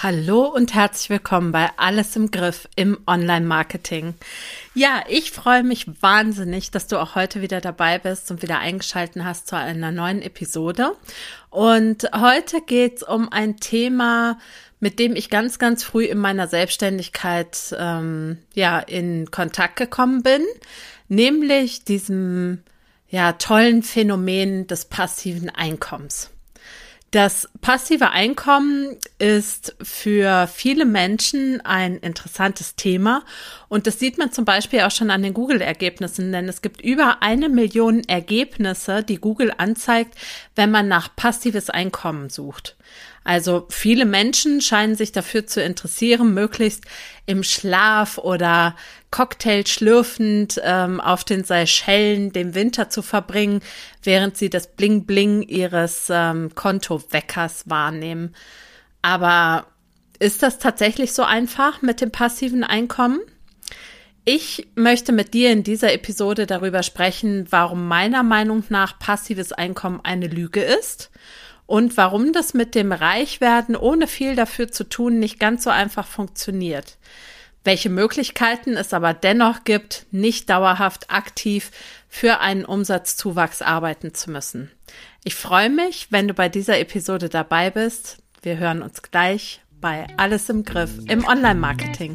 Hallo und herzlich willkommen bei Alles im Griff im Online-Marketing. Ja, ich freue mich wahnsinnig, dass du auch heute wieder dabei bist und wieder eingeschalten hast zu einer neuen Episode. Und heute geht es um ein Thema, mit dem ich ganz, ganz früh in meiner Selbstständigkeit ähm, ja in Kontakt gekommen bin, nämlich diesem ja tollen Phänomen des passiven Einkommens. Das passive Einkommen ist für viele Menschen ein interessantes Thema und das sieht man zum Beispiel auch schon an den Google-Ergebnissen, denn es gibt über eine Million Ergebnisse, die Google anzeigt, wenn man nach passives Einkommen sucht. Also viele Menschen scheinen sich dafür zu interessieren, möglichst im Schlaf oder Cocktail schlürfend ähm, auf den Seychellen den Winter zu verbringen, während sie das Bling-Bling ihres ähm, Kontoweckers wahrnehmen. Aber ist das tatsächlich so einfach mit dem passiven Einkommen? Ich möchte mit dir in dieser Episode darüber sprechen, warum meiner Meinung nach passives Einkommen eine Lüge ist und warum das mit dem Reichwerden ohne viel dafür zu tun nicht ganz so einfach funktioniert. Welche Möglichkeiten es aber dennoch gibt, nicht dauerhaft aktiv für einen Umsatzzuwachs arbeiten zu müssen. Ich freue mich, wenn du bei dieser Episode dabei bist. Wir hören uns gleich bei Alles im Griff im Online-Marketing.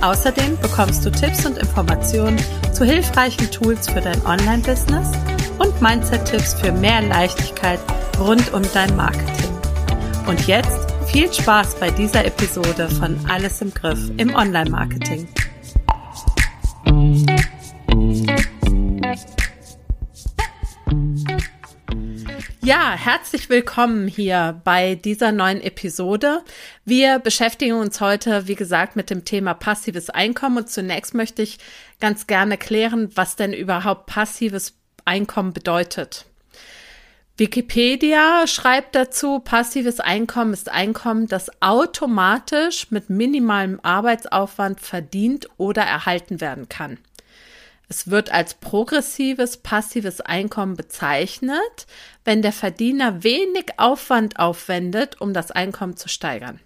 Außerdem bekommst du Tipps und Informationen zu hilfreichen Tools für dein Online-Business und Mindset-Tipps für mehr Leichtigkeit rund um dein Marketing. Und jetzt viel Spaß bei dieser Episode von Alles im Griff im Online-Marketing. Ja, herzlich willkommen hier bei dieser neuen Episode. Wir beschäftigen uns heute, wie gesagt, mit dem Thema passives Einkommen und zunächst möchte ich ganz gerne klären, was denn überhaupt passives Einkommen bedeutet. Wikipedia schreibt dazu, passives Einkommen ist Einkommen, das automatisch mit minimalem Arbeitsaufwand verdient oder erhalten werden kann. Es wird als progressives passives Einkommen bezeichnet, wenn der Verdiener wenig Aufwand aufwendet, um das Einkommen zu steigern.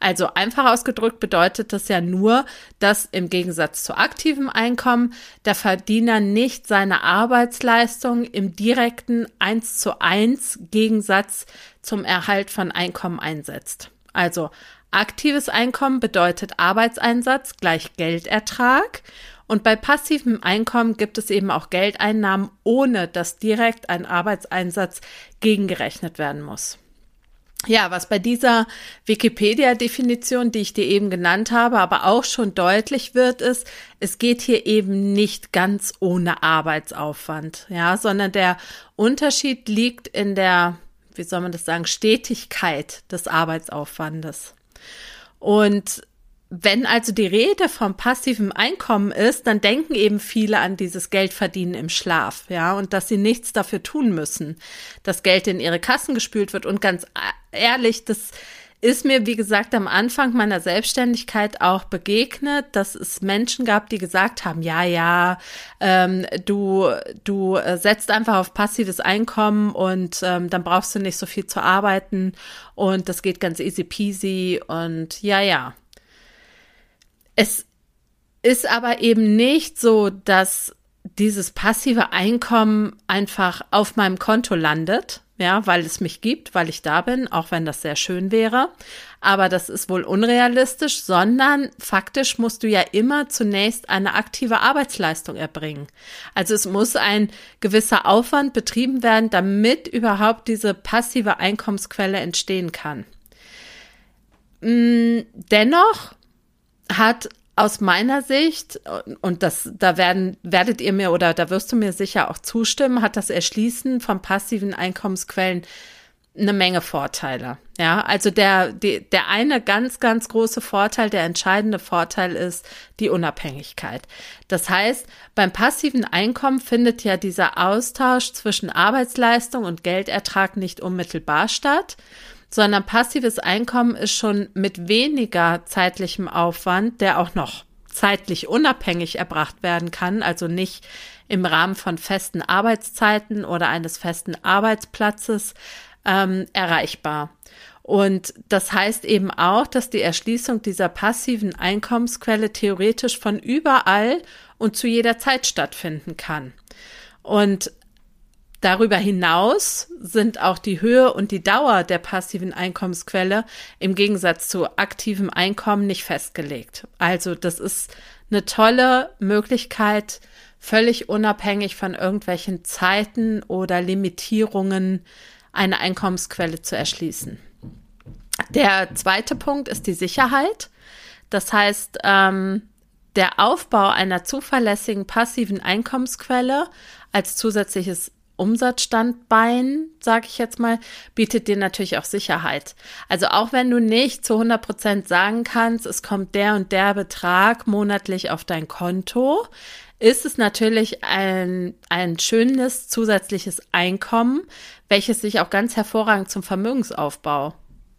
Also einfach ausgedrückt bedeutet das ja nur, dass im Gegensatz zu aktivem Einkommen der Verdiener nicht seine Arbeitsleistung im direkten 1 zu 1 Gegensatz zum Erhalt von Einkommen einsetzt. Also aktives Einkommen bedeutet Arbeitseinsatz gleich Geldertrag und bei passivem Einkommen gibt es eben auch Geldeinnahmen, ohne dass direkt ein Arbeitseinsatz gegengerechnet werden muss. Ja, was bei dieser Wikipedia-Definition, die ich dir eben genannt habe, aber auch schon deutlich wird, ist, es geht hier eben nicht ganz ohne Arbeitsaufwand, ja, sondern der Unterschied liegt in der, wie soll man das sagen, Stetigkeit des Arbeitsaufwandes. Und wenn also die Rede vom passiven Einkommen ist, dann denken eben viele an dieses Geldverdienen im Schlaf, ja, und dass sie nichts dafür tun müssen, dass Geld in ihre Kassen gespült wird. Und ganz ehrlich, das ist mir, wie gesagt, am Anfang meiner Selbstständigkeit auch begegnet, dass es Menschen gab, die gesagt haben, ja, ja, ähm, du, du äh, setzt einfach auf passives Einkommen und ähm, dann brauchst du nicht so viel zu arbeiten und das geht ganz easy peasy und ja, ja. Es ist aber eben nicht so, dass dieses passive Einkommen einfach auf meinem Konto landet, ja, weil es mich gibt, weil ich da bin, auch wenn das sehr schön wäre. Aber das ist wohl unrealistisch, sondern faktisch musst du ja immer zunächst eine aktive Arbeitsleistung erbringen. Also es muss ein gewisser Aufwand betrieben werden, damit überhaupt diese passive Einkommensquelle entstehen kann. Mm, dennoch hat aus meiner Sicht, und das, da werden, werdet ihr mir oder da wirst du mir sicher auch zustimmen, hat das Erschließen von passiven Einkommensquellen eine Menge Vorteile. Ja, also der, die, der eine ganz, ganz große Vorteil, der entscheidende Vorteil ist die Unabhängigkeit. Das heißt, beim passiven Einkommen findet ja dieser Austausch zwischen Arbeitsleistung und Geldertrag nicht unmittelbar statt, sondern passives Einkommen ist schon mit weniger zeitlichem Aufwand, der auch noch zeitlich unabhängig erbracht werden kann, also nicht im Rahmen von festen Arbeitszeiten oder eines festen Arbeitsplatzes ähm, erreichbar. Und das heißt eben auch, dass die Erschließung dieser passiven Einkommensquelle theoretisch von überall und zu jeder Zeit stattfinden kann. Und darüber hinaus sind auch die Höhe und die Dauer der passiven Einkommensquelle im Gegensatz zu aktivem Einkommen nicht festgelegt. Also das ist eine tolle Möglichkeit, völlig unabhängig von irgendwelchen Zeiten oder Limitierungen eine Einkommensquelle zu erschließen. Der zweite Punkt ist die Sicherheit. Das heißt, ähm, der Aufbau einer zuverlässigen passiven Einkommensquelle als zusätzliches Umsatzstandbein, sage ich jetzt mal, bietet dir natürlich auch Sicherheit. Also auch wenn du nicht zu 100 Prozent sagen kannst, es kommt der und der Betrag monatlich auf dein Konto, ist es natürlich ein, ein schönes zusätzliches Einkommen, welches sich auch ganz hervorragend zum Vermögensaufbau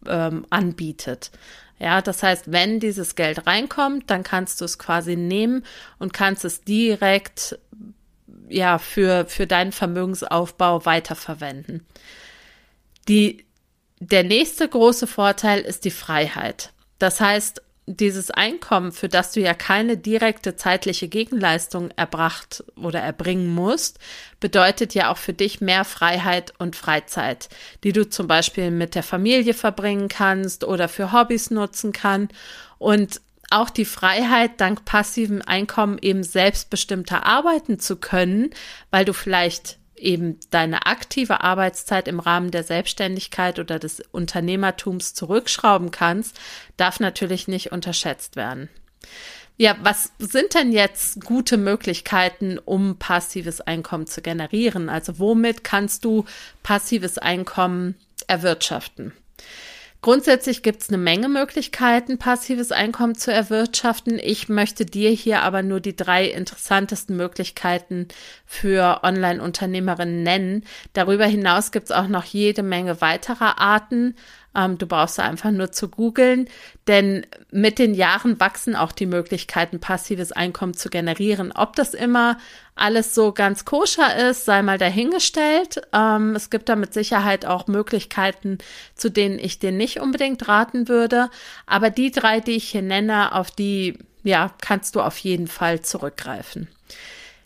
ähm, anbietet. Ja, das heißt, wenn dieses Geld reinkommt, dann kannst du es quasi nehmen und kannst es direkt ja für für deinen Vermögensaufbau weiterverwenden. Die der nächste große Vorteil ist die Freiheit. Das heißt, dieses Einkommen, für das du ja keine direkte zeitliche Gegenleistung erbracht oder erbringen musst, bedeutet ja auch für dich mehr Freiheit und Freizeit, die du zum Beispiel mit der Familie verbringen kannst oder für Hobbys nutzen kann und auch die Freiheit, dank passivem Einkommen eben selbstbestimmter arbeiten zu können, weil du vielleicht eben deine aktive Arbeitszeit im Rahmen der Selbstständigkeit oder des Unternehmertums zurückschrauben kannst, darf natürlich nicht unterschätzt werden. Ja, was sind denn jetzt gute Möglichkeiten, um passives Einkommen zu generieren? Also womit kannst du passives Einkommen erwirtschaften? Grundsätzlich gibt es eine Menge Möglichkeiten, passives Einkommen zu erwirtschaften. Ich möchte dir hier aber nur die drei interessantesten Möglichkeiten für Online-Unternehmerinnen nennen. Darüber hinaus gibt es auch noch jede Menge weiterer Arten. Ähm, du brauchst einfach nur zu googeln, denn mit den Jahren wachsen auch die Möglichkeiten, passives Einkommen zu generieren. Ob das immer alles so ganz koscher ist, sei mal dahingestellt. Ähm, es gibt da mit Sicherheit auch Möglichkeiten, zu denen ich dir nicht unbedingt raten würde. Aber die drei, die ich hier nenne, auf die, ja, kannst du auf jeden Fall zurückgreifen.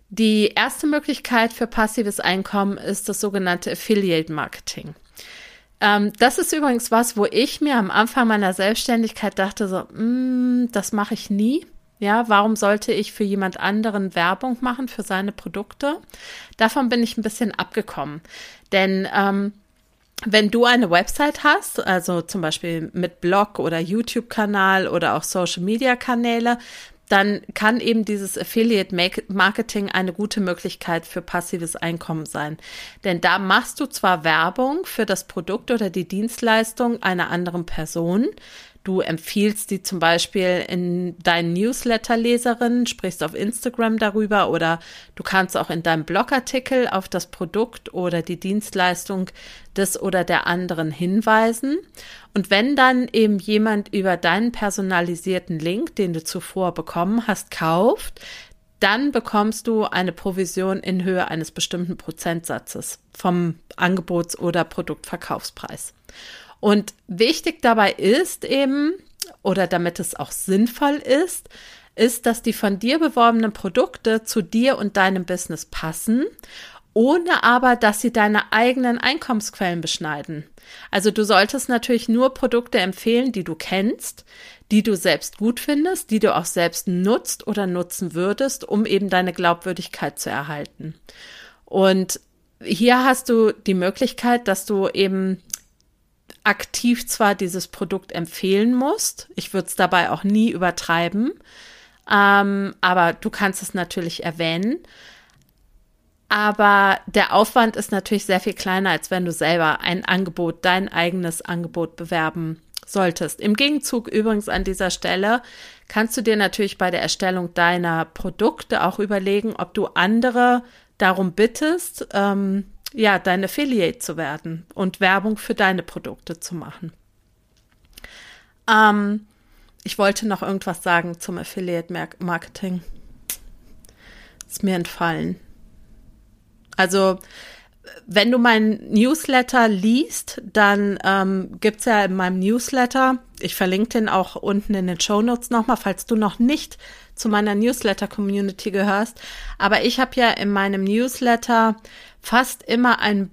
Die erste Möglichkeit für passives Einkommen ist das sogenannte Affiliate Marketing. Ähm, das ist übrigens was, wo ich mir am Anfang meiner Selbstständigkeit dachte, so, mm, das mache ich nie. Ja, warum sollte ich für jemand anderen Werbung machen für seine Produkte? Davon bin ich ein bisschen abgekommen. Denn ähm, wenn du eine Website hast, also zum Beispiel mit Blog oder YouTube-Kanal oder auch Social-Media-Kanäle, dann kann eben dieses Affiliate Marketing eine gute Möglichkeit für passives Einkommen sein. Denn da machst du zwar Werbung für das Produkt oder die Dienstleistung einer anderen Person, Du empfiehlst die zum Beispiel in deinen Newsletter-Leserinnen, sprichst auf Instagram darüber oder du kannst auch in deinem Blogartikel auf das Produkt oder die Dienstleistung des oder der anderen hinweisen. Und wenn dann eben jemand über deinen personalisierten Link, den du zuvor bekommen hast, kauft, dann bekommst du eine Provision in Höhe eines bestimmten Prozentsatzes vom Angebots- oder Produktverkaufspreis. Und wichtig dabei ist eben, oder damit es auch sinnvoll ist, ist, dass die von dir beworbenen Produkte zu dir und deinem Business passen, ohne aber, dass sie deine eigenen Einkommensquellen beschneiden. Also du solltest natürlich nur Produkte empfehlen, die du kennst, die du selbst gut findest, die du auch selbst nutzt oder nutzen würdest, um eben deine Glaubwürdigkeit zu erhalten. Und hier hast du die Möglichkeit, dass du eben aktiv zwar dieses Produkt empfehlen musst, ich würde es dabei auch nie übertreiben, ähm, aber du kannst es natürlich erwähnen. Aber der Aufwand ist natürlich sehr viel kleiner, als wenn du selber ein Angebot, dein eigenes Angebot bewerben solltest. Im Gegenzug übrigens an dieser Stelle kannst du dir natürlich bei der Erstellung deiner Produkte auch überlegen, ob du andere darum bittest, ähm, ja, dein Affiliate zu werden und Werbung für deine Produkte zu machen. Ähm, ich wollte noch irgendwas sagen zum Affiliate Marketing. Ist mir entfallen. Also, wenn du meinen Newsletter liest, dann ähm, gibt es ja in meinem Newsletter, ich verlinke den auch unten in den Show Notes nochmal, falls du noch nicht zu meiner Newsletter-Community gehörst. Aber ich habe ja in meinem Newsletter fast immer einen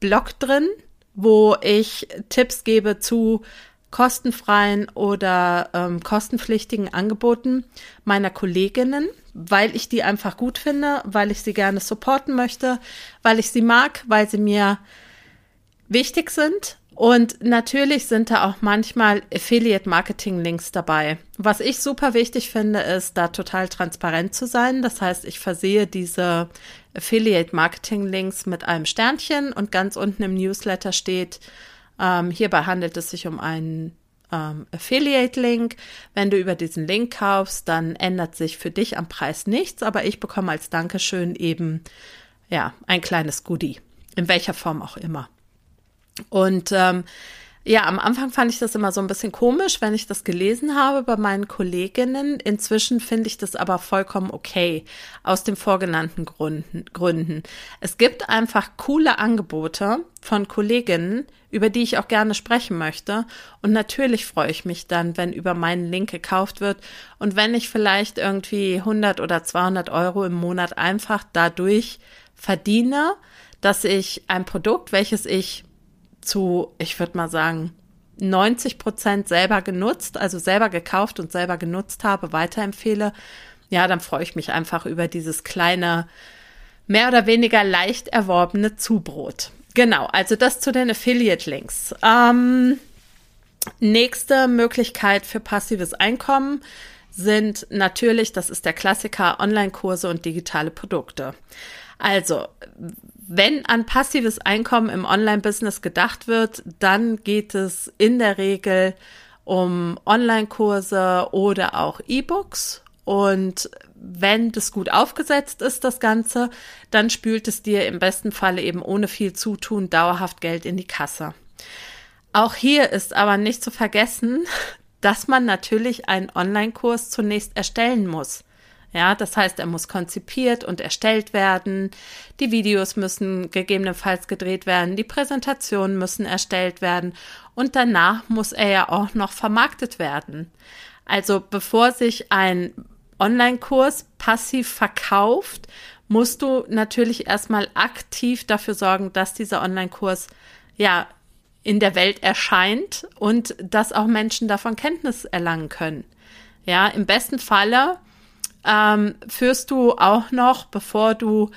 Blog drin, wo ich Tipps gebe zu kostenfreien oder ähm, kostenpflichtigen Angeboten meiner Kolleginnen, weil ich die einfach gut finde, weil ich sie gerne supporten möchte, weil ich sie mag, weil sie mir wichtig sind. Und natürlich sind da auch manchmal Affiliate-Marketing-Links dabei. Was ich super wichtig finde, ist, da total transparent zu sein. Das heißt, ich versehe diese Affiliate-Marketing-Links mit einem Sternchen und ganz unten im Newsletter steht, ähm, hierbei handelt es sich um einen ähm, Affiliate-Link. Wenn du über diesen Link kaufst, dann ändert sich für dich am Preis nichts, aber ich bekomme als Dankeschön eben ja ein kleines Goodie, in welcher Form auch immer. Und ähm, ja, am Anfang fand ich das immer so ein bisschen komisch, wenn ich das gelesen habe bei meinen Kolleginnen. Inzwischen finde ich das aber vollkommen okay, aus den vorgenannten Gründen. Gründen. Es gibt einfach coole Angebote von Kolleginnen, über die ich auch gerne sprechen möchte. Und natürlich freue ich mich dann, wenn über meinen Link gekauft wird und wenn ich vielleicht irgendwie 100 oder 200 Euro im Monat einfach dadurch verdiene, dass ich ein Produkt, welches ich zu, ich würde mal sagen, 90 Prozent selber genutzt, also selber gekauft und selber genutzt habe, weiterempfehle, ja, dann freue ich mich einfach über dieses kleine, mehr oder weniger leicht erworbene Zubrot. Genau, also das zu den Affiliate-Links. Ähm, nächste Möglichkeit für passives Einkommen sind natürlich, das ist der Klassiker, Online-Kurse und digitale Produkte. Also, wenn an passives Einkommen im Online-Business gedacht wird, dann geht es in der Regel um Online-Kurse oder auch E-Books. Und wenn das gut aufgesetzt ist, das Ganze, dann spült es dir im besten Falle eben ohne viel Zutun dauerhaft Geld in die Kasse. Auch hier ist aber nicht zu vergessen, dass man natürlich einen Online-Kurs zunächst erstellen muss. Ja, das heißt, er muss konzipiert und erstellt werden. Die Videos müssen gegebenenfalls gedreht werden. Die Präsentationen müssen erstellt werden. Und danach muss er ja auch noch vermarktet werden. Also bevor sich ein Online-Kurs passiv verkauft, musst du natürlich erstmal aktiv dafür sorgen, dass dieser Online-Kurs ja in der Welt erscheint und dass auch Menschen davon Kenntnis erlangen können. Ja, im besten Falle ähm, führst du auch noch, bevor du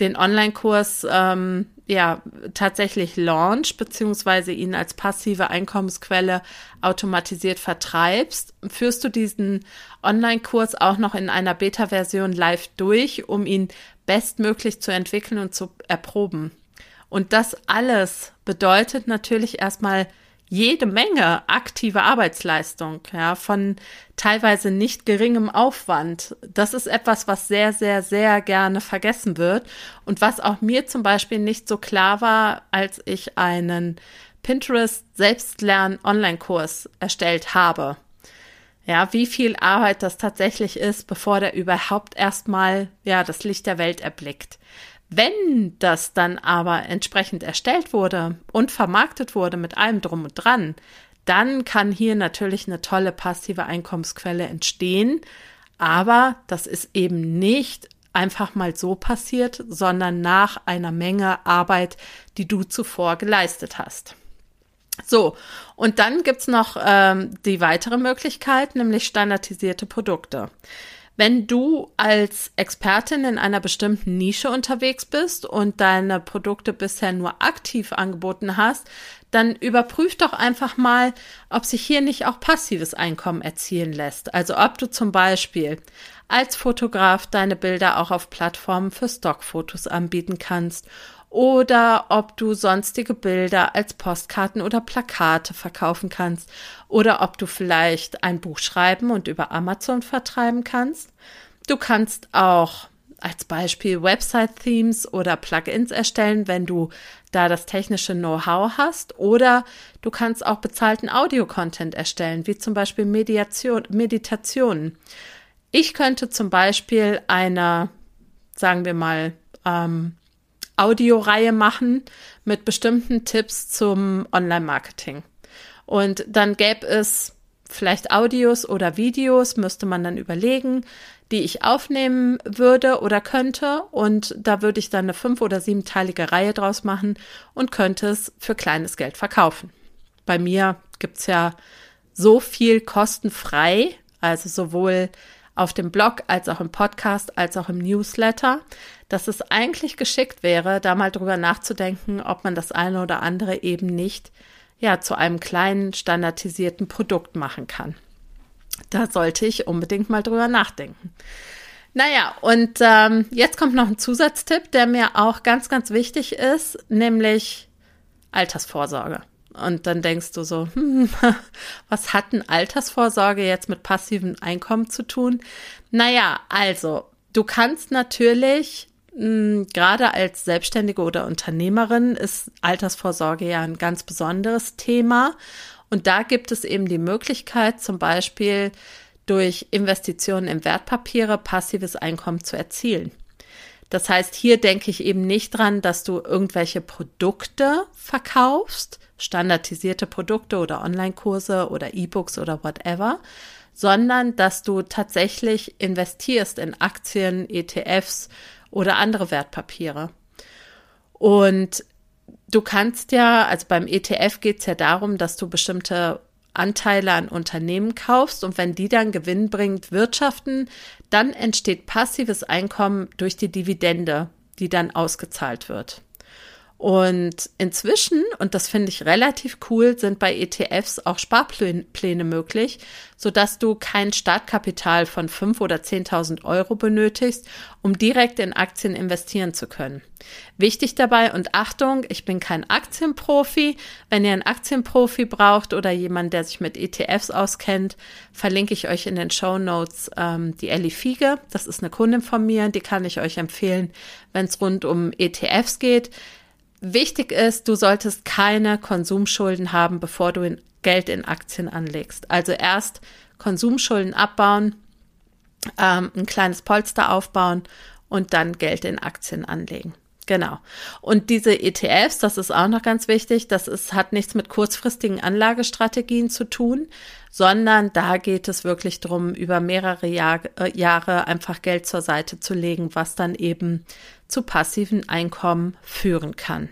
den Online-Kurs ähm, ja tatsächlich launch beziehungsweise ihn als passive Einkommensquelle automatisiert vertreibst, führst du diesen Online-Kurs auch noch in einer Beta-Version live durch, um ihn bestmöglich zu entwickeln und zu erproben. Und das alles bedeutet natürlich erstmal jede Menge aktive Arbeitsleistung, ja, von teilweise nicht geringem Aufwand. Das ist etwas, was sehr, sehr, sehr gerne vergessen wird und was auch mir zum Beispiel nicht so klar war, als ich einen Pinterest Selbstlern Online-Kurs erstellt habe. Ja, wie viel Arbeit das tatsächlich ist, bevor der überhaupt erstmal, ja, das Licht der Welt erblickt. Wenn das dann aber entsprechend erstellt wurde und vermarktet wurde mit allem drum und dran, dann kann hier natürlich eine tolle passive Einkommensquelle entstehen. Aber das ist eben nicht einfach mal so passiert, sondern nach einer Menge Arbeit, die du zuvor geleistet hast. So, und dann gibt's noch ähm, die weitere Möglichkeit, nämlich standardisierte Produkte. Wenn du als Expertin in einer bestimmten Nische unterwegs bist und deine Produkte bisher nur aktiv angeboten hast, dann überprüf doch einfach mal, ob sich hier nicht auch passives Einkommen erzielen lässt. Also ob du zum Beispiel als Fotograf deine Bilder auch auf Plattformen für Stockfotos anbieten kannst oder ob du sonstige Bilder als Postkarten oder Plakate verkaufen kannst oder ob du vielleicht ein Buch schreiben und über Amazon vertreiben kannst. Du kannst auch als Beispiel Website-Themes oder Plugins erstellen, wenn du da das technische Know-how hast. Oder du kannst auch bezahlten Audio-Content erstellen, wie zum Beispiel Mediation, Meditationen. Ich könnte zum Beispiel eine, sagen wir mal, ähm, Audioreihe machen mit bestimmten Tipps zum Online-Marketing. Und dann gäbe es vielleicht Audios oder Videos, müsste man dann überlegen, die ich aufnehmen würde oder könnte. Und da würde ich dann eine fünf- oder siebenteilige Reihe draus machen und könnte es für kleines Geld verkaufen. Bei mir gibt's ja so viel kostenfrei, also sowohl auf dem Blog als auch im Podcast als auch im Newsletter, dass es eigentlich geschickt wäre, da mal drüber nachzudenken, ob man das eine oder andere eben nicht ja zu einem kleinen standardisierten Produkt machen kann. Da sollte ich unbedingt mal drüber nachdenken. Naja, und ähm, jetzt kommt noch ein Zusatztipp, der mir auch ganz, ganz wichtig ist, nämlich Altersvorsorge. Und dann denkst du so, hm, was hat denn Altersvorsorge jetzt mit passivem Einkommen zu tun? Naja, also, du kannst natürlich gerade als Selbstständige oder Unternehmerin ist Altersvorsorge ja ein ganz besonderes Thema. Und da gibt es eben die Möglichkeit, zum Beispiel durch Investitionen in Wertpapiere passives Einkommen zu erzielen. Das heißt, hier denke ich eben nicht dran, dass du irgendwelche Produkte verkaufst, standardisierte Produkte oder Online-Kurse oder E-Books oder whatever, sondern dass du tatsächlich investierst in Aktien, ETFs oder andere Wertpapiere. Und du kannst ja, also beim ETF geht es ja darum, dass du bestimmte Anteile an Unternehmen kaufst und wenn die dann gewinnbringend wirtschaften, dann entsteht passives Einkommen durch die Dividende, die dann ausgezahlt wird. Und inzwischen, und das finde ich relativ cool, sind bei ETFs auch Sparpläne möglich, sodass du kein Startkapital von 5.000 oder 10.000 Euro benötigst, um direkt in Aktien investieren zu können. Wichtig dabei und Achtung, ich bin kein Aktienprofi. Wenn ihr einen Aktienprofi braucht oder jemand, der sich mit ETFs auskennt, verlinke ich euch in den Show Notes ähm, die Ellie Fiege. Das ist eine Kundin von mir, die kann ich euch empfehlen, wenn es rund um ETFs geht. Wichtig ist, du solltest keine Konsumschulden haben, bevor du in Geld in Aktien anlegst. Also erst Konsumschulden abbauen, ähm, ein kleines Polster aufbauen und dann Geld in Aktien anlegen. Genau. Und diese ETFs, das ist auch noch ganz wichtig, das ist, hat nichts mit kurzfristigen Anlagestrategien zu tun, sondern da geht es wirklich darum, über mehrere Jahr, äh, Jahre einfach Geld zur Seite zu legen, was dann eben zu passiven Einkommen führen kann.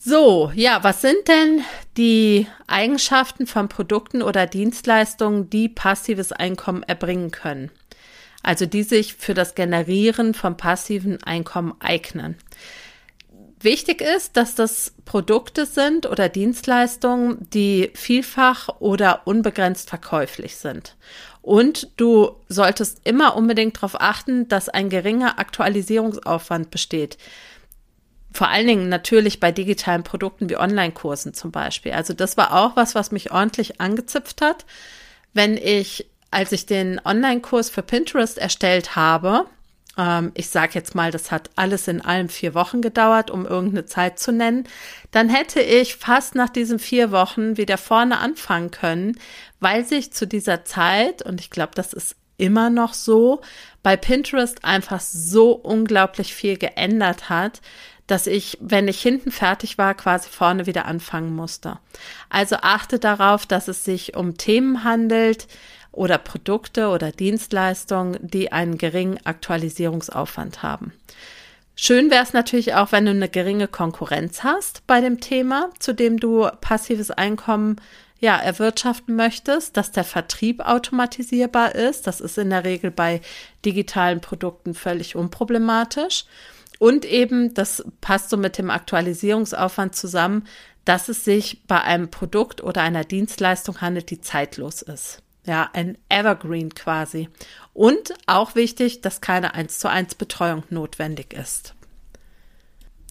So, ja, was sind denn die Eigenschaften von Produkten oder Dienstleistungen, die passives Einkommen erbringen können? Also die sich für das Generieren von passiven Einkommen eignen. Wichtig ist, dass das Produkte sind oder Dienstleistungen, die vielfach oder unbegrenzt verkäuflich sind. Und du solltest immer unbedingt darauf achten, dass ein geringer Aktualisierungsaufwand besteht. Vor allen Dingen natürlich bei digitalen Produkten wie Online-Kursen zum Beispiel. Also das war auch was, was mich ordentlich angezipft hat. Wenn ich, als ich den Online-Kurs für Pinterest erstellt habe, ähm, ich sage jetzt mal, das hat alles in allem vier Wochen gedauert, um irgendeine Zeit zu nennen, dann hätte ich fast nach diesen vier Wochen wieder vorne anfangen können, weil sich zu dieser Zeit, und ich glaube, das ist immer noch so, bei Pinterest einfach so unglaublich viel geändert hat, dass ich, wenn ich hinten fertig war, quasi vorne wieder anfangen musste. Also achte darauf, dass es sich um Themen handelt, oder Produkte oder Dienstleistungen, die einen geringen Aktualisierungsaufwand haben. Schön wäre es natürlich auch, wenn du eine geringe Konkurrenz hast bei dem Thema, zu dem du passives Einkommen ja, erwirtschaften möchtest, dass der Vertrieb automatisierbar ist. Das ist in der Regel bei digitalen Produkten völlig unproblematisch. Und eben, das passt so mit dem Aktualisierungsaufwand zusammen, dass es sich bei einem Produkt oder einer Dienstleistung handelt, die zeitlos ist. Ja, ein Evergreen quasi. Und auch wichtig, dass keine 1 zu 1 Betreuung notwendig ist.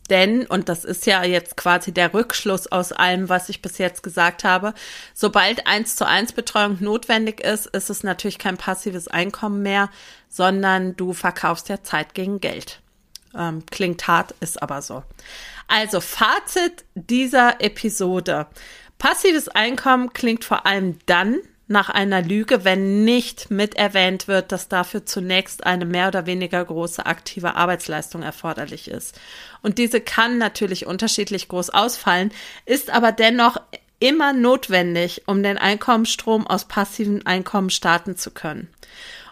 Denn, und das ist ja jetzt quasi der Rückschluss aus allem, was ich bis jetzt gesagt habe, sobald eins zu eins Betreuung notwendig ist, ist es natürlich kein passives Einkommen mehr, sondern du verkaufst ja Zeit gegen Geld. Ähm, klingt hart, ist aber so. Also Fazit dieser Episode. Passives Einkommen klingt vor allem dann nach einer Lüge, wenn nicht mit erwähnt wird, dass dafür zunächst eine mehr oder weniger große aktive Arbeitsleistung erforderlich ist. Und diese kann natürlich unterschiedlich groß ausfallen, ist aber dennoch immer notwendig, um den Einkommensstrom aus passiven Einkommen starten zu können.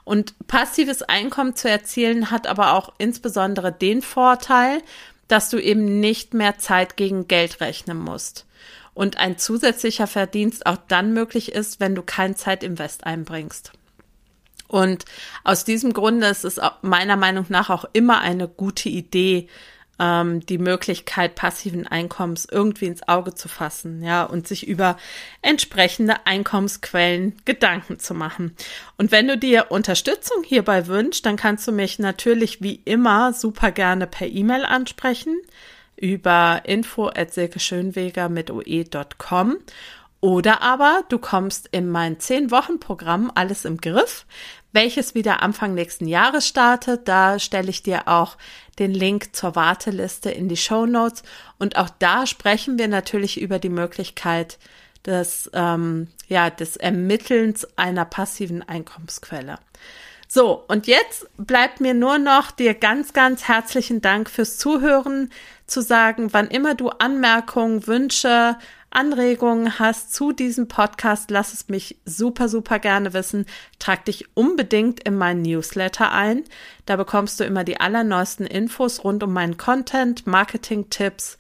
Und passives Einkommen zu erzielen hat aber auch insbesondere den Vorteil, dass du eben nicht mehr Zeit gegen Geld rechnen musst und ein zusätzlicher Verdienst auch dann möglich ist, wenn du kein Zeitinvest einbringst. Und aus diesem Grunde ist es meiner Meinung nach auch immer eine gute Idee, ähm, die Möglichkeit passiven Einkommens irgendwie ins Auge zu fassen, ja, und sich über entsprechende Einkommensquellen Gedanken zu machen. Und wenn du dir Unterstützung hierbei wünschst, dann kannst du mich natürlich wie immer super gerne per E-Mail ansprechen über info at silkeschönweger mit oe.com oder aber du kommst in mein 10-Wochen-Programm Alles im Griff, welches wieder Anfang nächsten Jahres startet. Da stelle ich dir auch den Link zur Warteliste in die Show Notes. Und auch da sprechen wir natürlich über die Möglichkeit des, ähm, ja, des Ermittelns einer passiven Einkommensquelle. So, und jetzt bleibt mir nur noch dir ganz, ganz herzlichen Dank fürs Zuhören zu sagen, wann immer du Anmerkungen, Wünsche, Anregungen hast zu diesem Podcast, lass es mich super, super gerne wissen. Trag dich unbedingt in meinen Newsletter ein. Da bekommst du immer die allerneuesten Infos rund um meinen Content, Marketing-Tipps,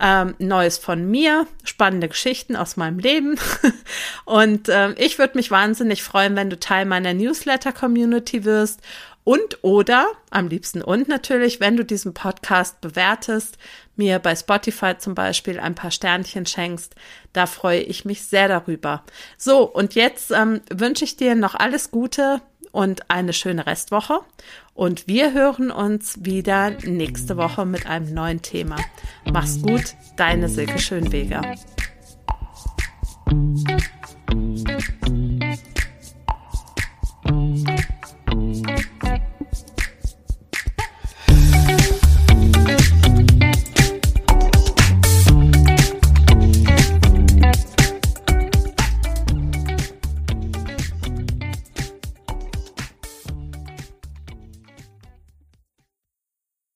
ähm, Neues von mir, spannende Geschichten aus meinem Leben. Und ähm, ich würde mich wahnsinnig freuen, wenn du Teil meiner Newsletter-Community wirst und oder, am liebsten und natürlich, wenn du diesen Podcast bewertest, mir bei Spotify zum Beispiel ein paar Sternchen schenkst, da freue ich mich sehr darüber. So, und jetzt ähm, wünsche ich dir noch alles Gute und eine schöne Restwoche. Und wir hören uns wieder nächste Woche mit einem neuen Thema. Mach's gut, deine Silke Schönweger.